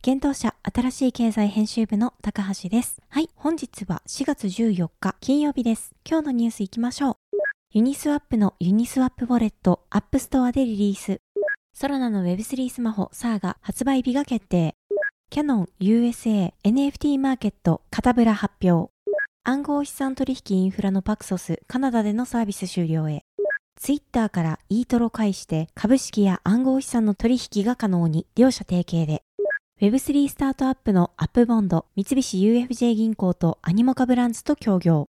幻冬舎新しい経済編集部の高橋です。はい、本日は4月14日金曜日です。今日のニュースいきましょう。ユニスワップのユニスワップウォレットアップストアでリリース。ソラナの Web3 スマホサーが発売日が決定。キャノン USA NFT マーケット片ブラ発表。暗号資産取引インフラのパクソスカナダでのサービス終了へ。ツイッターからイートロ介して株式や暗号資産の取引が可能に両社提携で。Web3 スタートアップのアップボンド、三菱 UFJ 銀行とアニモカブランズと協業。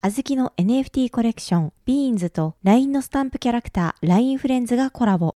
あずきの NFT コレクション、ビーンズと LINE のスタンプキャラクター、LINE フレンズがコラボ。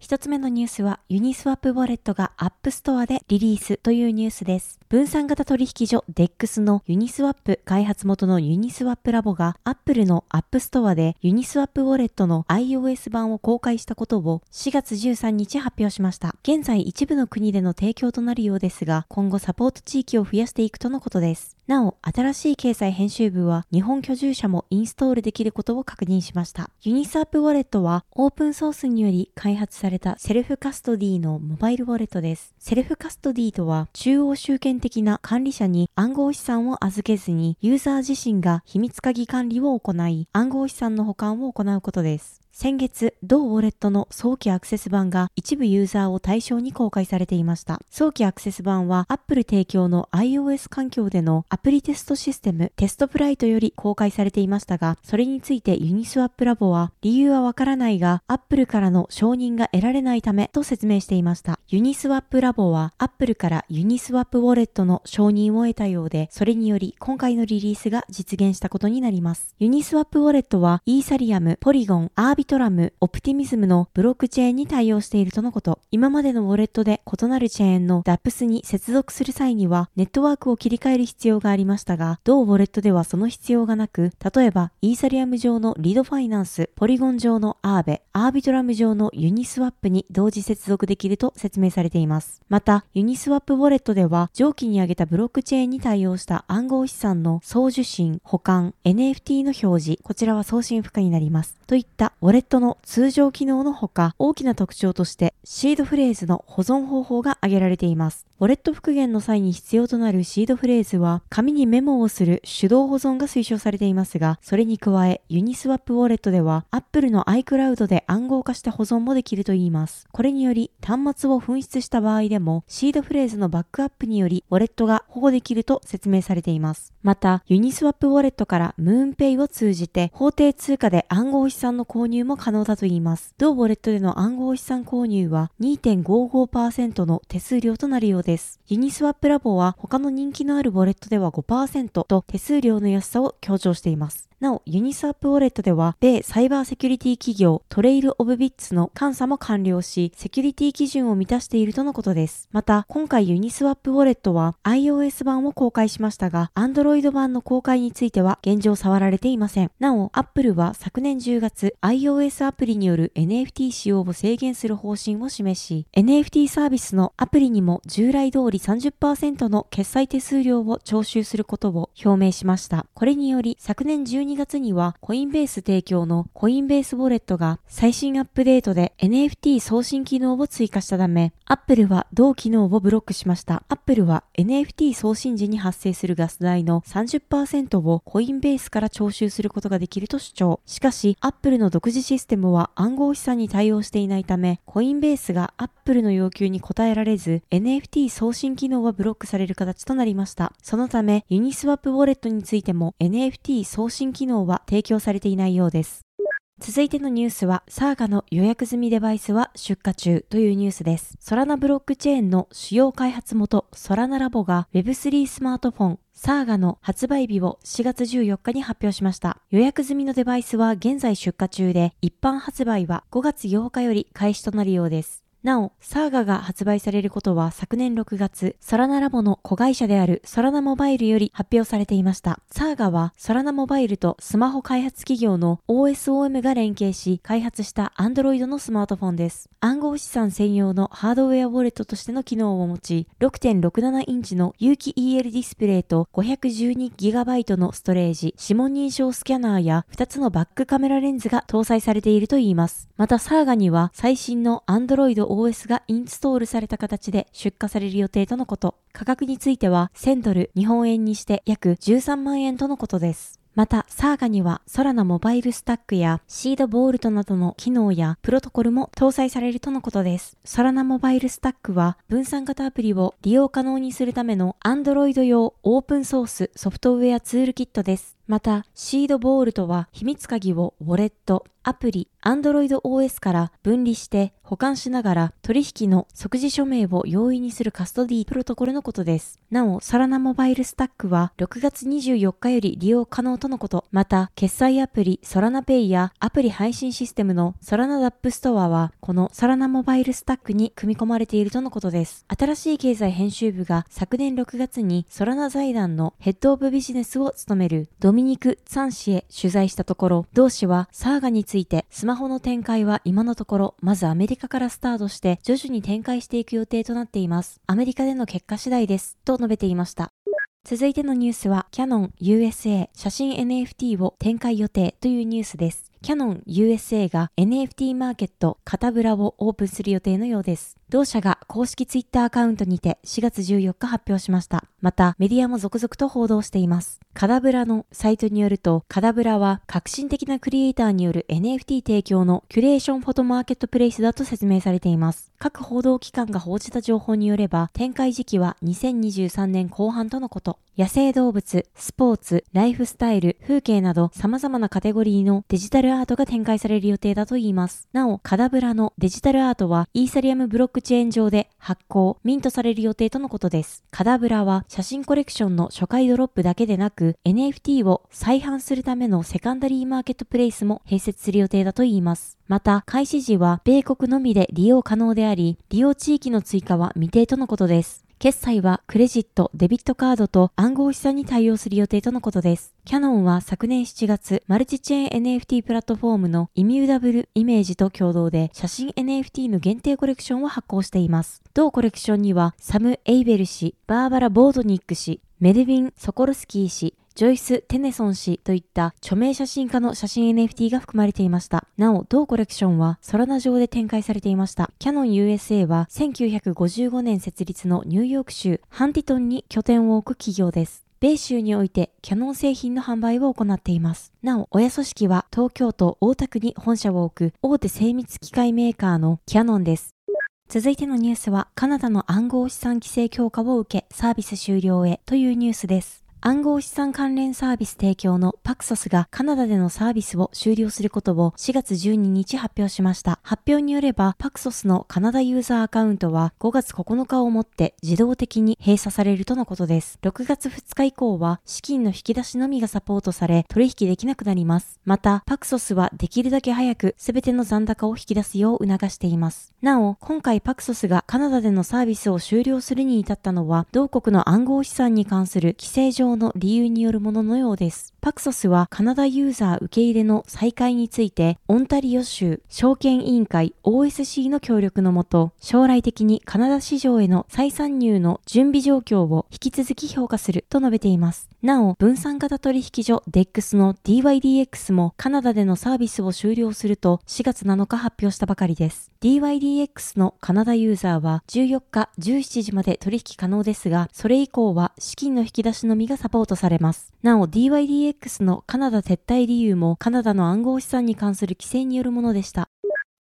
一つ目のニュースは、ユニスワップウォレットがアップストアでリリースというニュースです。分散型取引所 DEX のユニスワップ開発元のユニスワップラボが、アップルのアップストアでユニスワップウォレットの iOS 版を公開したことを4月13日発表しました。現在一部の国での提供となるようですが、今後サポート地域を増やしていくとのことです。なお、新しい経済編集部は日本居住者もインストールできることを確認しました。ユニスワップウォレットはオープンソースにより開発されたセルフカストディのモバイルウォレットです。セルフカストディとは中央集権的な管理者に暗号資産を預けずにユーザー自身が秘密鍵管理を行い暗号資産の保管を行うことです。先月、同ウォレットの早期アクセス版が一部ユーザーを対象に公開されていました。早期アクセス版は Apple 提供の iOS 環境でのアプリテストシステムテストフライトより公開されていましたが、それについてユニスワップラボは理由はわからないが Apple からの承認が得られないためと説明していました。ユニスワップラボは Apple からユニスワップウォレットの承認を得たようで、それにより今回のリリースが実現したことになります。ユニスワップウォレットはイーサリアム、ポリゴン、アービトラム、オプティミズムのブロックチェーンに対応しているとのこと。今までのウォレットで異なるチェーンの DApps に接続する際にはネットワークを切り替える必要がありましたが、同ウォレットではその必要がなく、例えばイーサリアム上のリドファイナンス、ポリゴン上のアーベ、アービトラム上のユニスワップに同時接続できると説明されています。また、ユニスワップウォレットでは上記に挙げたブロックチェーンに対応した暗号資産の送受信、保管、NFT の表示、こちらは送信不可になります。といったウォウォレットの通常機能のほか、大きな特徴としてシードフレーズの保存方法が挙げられています。ウォレット復元の際に必要となるシードフレーズは、紙にメモをする手動保存が推奨されていますが、それに加え、ユニスワップウォレットでは、Apple の iCloud で暗号化した保存もできるといいます。これにより、端末を紛失した場合でも、シードフレーズのバックアップにより、ウォレットが保護できると説明されています。また、ユニスワップウォレットからムーンペイを通じて、法定通貨で暗号資産の購入も可能だといいます。同ウォレットでの暗号資産購入は2.55%の手数料となるようです。ですユニスワップラボは他の人気のあるウォレットでは5%と手数料の安さを強調しています。なお、ユニスワップウォレットでは、米サイバーセキュリティ企業トレイルオブビッツの監査も完了し、セキュリティ基準を満たしているとのことです。また、今回ユニスワップウォレットは iOS 版を公開しましたが、Android 版の公開については現状触れられていません。なお、Apple は昨年10月、iOS アプリによる NFT 使用を制限する方針を示し、NFT サービスのアプリにも従来通り30%の決済手数料を徴収することを表明しました。これにより、昨年12 12月にはコインベース提供のコインベースウォレットが最新アップデートで NFT 送信機能を追加したため、Apple は同機能をブロックしました。Apple は NFT 送信時に発生するガス代の30%をコインベースから徴収することができると主張。しかし、Apple の独自システムは暗号資産に対応していないため、コインベースが Apple の要求に応えられず、NFT 送信機能はブロックされる形となりました。そのため、ユニスワップウォレットについても NFT 送信機能は提供されていないようです。続いてのニュースは、サーガの予約済みデバイスは出荷中というニュースです。ソラナブロックチェーンの主要開発元、ソラナラボが Web3 スマートフォン、サーガの発売日を4月14日に発表しました。予約済みのデバイスは現在出荷中で、一般発売は5月8日より開始となるようです。なお、サーガが発売されることは昨年6月、ソラナラボの子会社であるソラナモバイルより発表されていました。サーガはソラナモバイルとスマホ開発企業の OSOM が連携し開発した Android のスマートフォンです。暗号資産専用のハードウェアウォレットとしての機能を持ち、6.67インチの有機 EL ディスプレイと 512GB のストレージ、指紋認証スキャナーや2つのバックカメラレンズが搭載されているといいます。またサーガには最新の Android OS がインストールされた形で出荷される予定とのこと。価格については1000ドル、日本円にして約13万円とのことです。また、サーガには空のモバイルスタックやシードボールトなどの機能やプロトコルも搭載されるとのことです。空のモバイルスタックは分散型アプリを利用可能にするための Android 用オープンソースソフトウェアツールキットです。また、シードボールとは秘密鍵をウォレット、アプリ、Android OS から分離して保管しながら取引の即時署名を容易にするカストディプロトコルのことです。なお、ソラナモバイルスタックは6月24日より利用可能とのこと。また、決済アプリソラナペイやアプリ配信システムのソラナダップストアはこのソラナモバイルスタックに組み込まれているとのことです。新しい経済編集部が昨年6月にソラナ財団のヘッドオブビジネスを務めるドミニク・ツァン氏へ取材したところ、同氏はサーガについてスマホの展開は今のところ、まずアメリカからスタートして徐々に展開していく予定となっています。アメリカでの結果次第です。と述べていました。続いてのニュースは、キャノン USA 写真 NFT を展開予定というニュースです。キャノン USA が NFT マーケットカタブラをオープンする予定のようです。同社が公式ツイッターアカウントにて4月14日発表しました。またメディアも続々と報道しています。カダブラのサイトによると、カダブラは革新的なクリエイターによる NFT 提供のキュレーションフォトマーケットプレイスだと説明されています。各報道機関が報じた情報によれば、展開時期は2023年後半とのこと。野生動物、スポーツ、ライフスタイル、風景など様々なカテゴリーのデジタルアートが展開される予定だといいます。なお、カダブラのデジタルアートはイーサリアムブロックチェーン上で発行、ミントされる予定とのことです。カダブラは写真コレクションの初回ドロップだけでなく NFT を再販するためのセカンダリーマーケットプレイスも併設する予定だといいます。また、開始時は米国のみで利用可能であり、利用地域の追加は未定とのことです。決済はクレジット、デビットカードと暗号資産に対応する予定とのことです。キャノンは昨年7月、マルチチェーン NFT プラットフォームのイミューダブルイメージと共同で写真 NFT の限定コレクションを発行しています。同コレクションにはサム・エイベル氏、バーバラ・ボードニック氏、メルヴィン・ソコルスキー氏、ジョイス・テネソン氏といった著名写真家の写真 NFT が含まれていました。なお、同コレクションはソラナ上で展開されていました。キャノン USA は1955年設立のニューヨーク州ハンティトンに拠点を置く企業です。米州においてキャノン製品の販売を行っています。なお、親組織は東京都大田区に本社を置く大手精密機械メーカーのキャノンです。続いてのニュースは、カナダの暗号資産規制強化を受け、サービス終了へというニュースです。暗号資産関連サービス提供のパクソスがカナダでのサービスを終了することを4月12日発表しました。発表によれば、パクソスのカナダユーザーアカウントは5月9日をもって自動的に閉鎖されるとのことです。6月2日以降は資金の引き出しのみがサポートされ取引できなくなります。また、パクソスはできるだけ早く全ての残高を引き出すよう促しています。なお、今回パクソスがカナダでのサービスを終了するに至ったのは、同国の暗号資産に関する規制上の理由によるもののようです。パクソスはカナダユーザー受け入れの再開について、オンタリオ州証券委員会 OSC の協力のもと、将来的にカナダ市場への再参入の準備状況を引き続き評価すると述べています。なお、分散型取引所 DEX の DYDX もカナダでのサービスを終了すると4月7日発表したばかりです。DYDX のカナダユーザーは14日17時まで取引可能ですが、それ以降は資金の引き出しのみがサポートされます。なお、DYDX のカナダ撤退理由もカナダの暗号資産に関する規制によるものでした。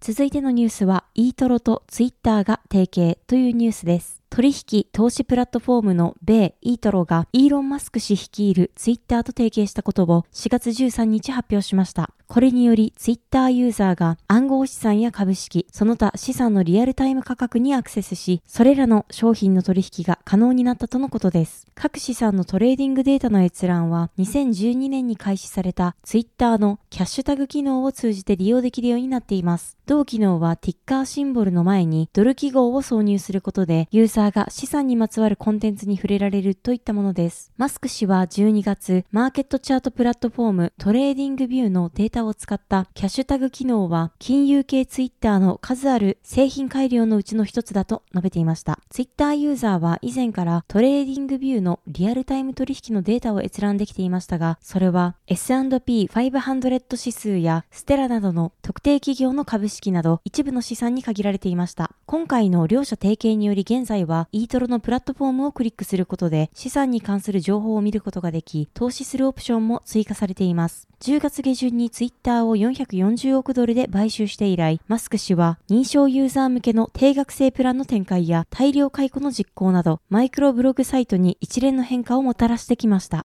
続いてのニュースは、イートロとツイッターが提携というニュースです。取引投資プラットフォームの米イートロがイーロン・マスク氏率いるツイッターと提携したことを4月13日発表しました。これにより、ツイッターユーザーが暗号資産や株式、その他資産のリアルタイム価格にアクセスし、それらの商品の取引が可能になったとのことです。各資産のトレーディングデータの閲覧は、2012年に開始されたツイッターのキャッシュタグ機能を通じて利用できるようになっています。同機能はティッカーシンボルの前にドル記号を挿入することで、ユーザーが資産にまつわるコンテンツに触れられるといったものです。マスク氏は12月、マーケットチャートプラットフォームトレーディングビューのデータを使ったキャッシュタグ機能は金融系ツイッターの数ある製品改良のうちの一つだと述べていました。ツイッターユーザーは以前からトレーディングビューのリアルタイム取引のデータを閲覧できていましたが、それは S&P500 指数やテスラなどの特定企業の株式など一部の資産に限られていました。今回の両者提携により現在は e トロのプラットフォームをクリックすることで資産に関する情報を見ることができ、投資するオプションも追加されています。10月下旬にツイッターを440億ドルで買収して以来、マスク氏は認証ユーザー向けの定額制プランの展開や大量解雇の実行など、マイクロブログサイトに一連の変化をもたらしてきました。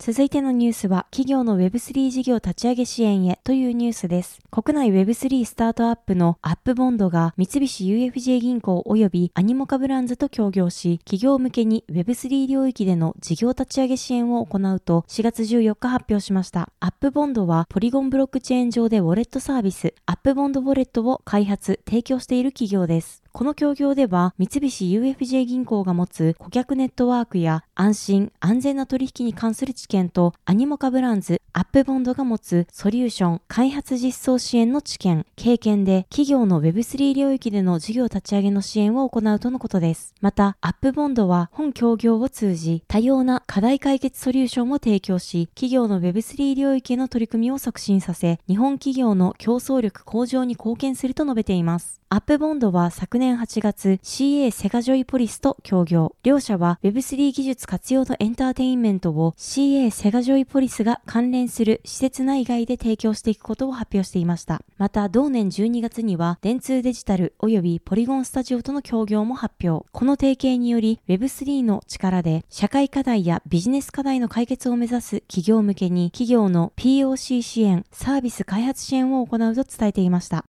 続いてのニュースは、企業の Web3 事業立ち上げ支援へというニュースです。国内 Web3 スタートアップのアップボンドが三菱 UFJ 銀行及びアニモカブランズと協業し、企業向けに Web3 領域での事業立ち上げ支援を行うと4月14日発表しました。アップボンドはポリゴンブロックチェーン上でウォレットサービス、アップボンドウォレットを開発、提供している企業です。この協業では、三菱 UFJ 銀行が持つ顧客ネットワークや安心、安全な取引に関する知見と、アニモカブランズ、アップボンドが持つソリューション、開発実装支援の知見、経験で、企業の Web3 領域での事業立ち上げの支援を行うとのことです。また、アップボンドは本協業を通じ、多様な課題解決ソリューションを提供し、企業の Web3 領域への取り組みを促進させ、日本企業の競争力向上に貢献すると述べています。アップボンドは昨年8月 CA セガジョイポリスと協業。両社は Web3 技術活用のエンターテインメントを CA セガジョイポリスが関連する施設内外で提供していくことを発表していました。また同年12月には電通デジタル及びポリゴンスタジオとの協業も発表。この提携により Web3 の力で社会課題やビジネス課題の解決を目指す企業向けに企業の POC 支援、サービス開発支援を行うと伝えていました。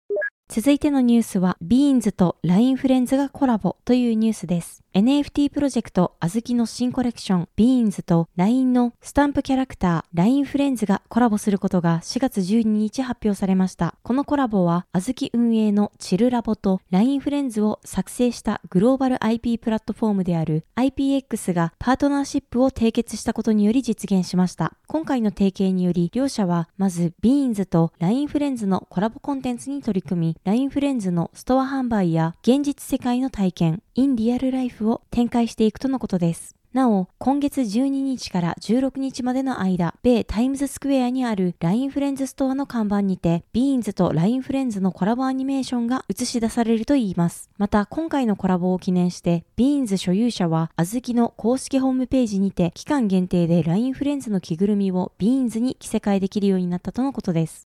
続いてのニュースは、ビーンズと LINE フレンズがコラボというニュースです。NFT プロジェクトあずきの新コレクション Beans と LINE のスタンプキャラクター LINE フレンズがコラボすることが4月12日発表されました。このコラボはあずき運営のチルラボと LINE フレンズを作成したグローバル IP プラットフォームである IPX がパートナーシップを締結したことにより実現しました。今回の提携により両社はまず Beans と LINE フレンズのコラボコンテンツに取り組み LINE フレンズのストア販売や現実世界の体験 in real life を展開していくとのことです。なお、今月12日から16日までの間、米タイムズスクエアにある LINE フレンズストアの看板にて、ビーンズと LINE フレンズのコラボアニメーションが映し出されるといいます。また、今回のコラボを記念して、ビーンズ所有者は、あずきの公式ホームページにて、期間限定で LINE フレンズの着ぐるみをビーンズに着せ替えできるようになったとのことです。